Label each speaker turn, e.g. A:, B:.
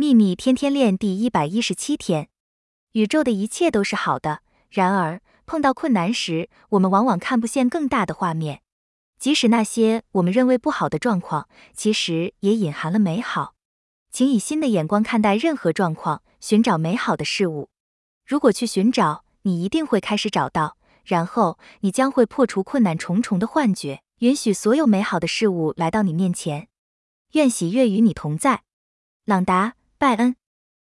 A: 秘密天天练第一百一十七天，宇宙的一切都是好的。然而，碰到困难时，我们往往看不见更大的画面。即使那些我们认为不好的状况，其实也隐含了美好。请以新的眼光看待任何状况，寻找美好的事物。如果去寻找，你一定会开始找到。然后，你将会破除困难重重的幻觉，允许所有美好的事物来到你面前。愿喜悦与你同在。朗达·拜恩。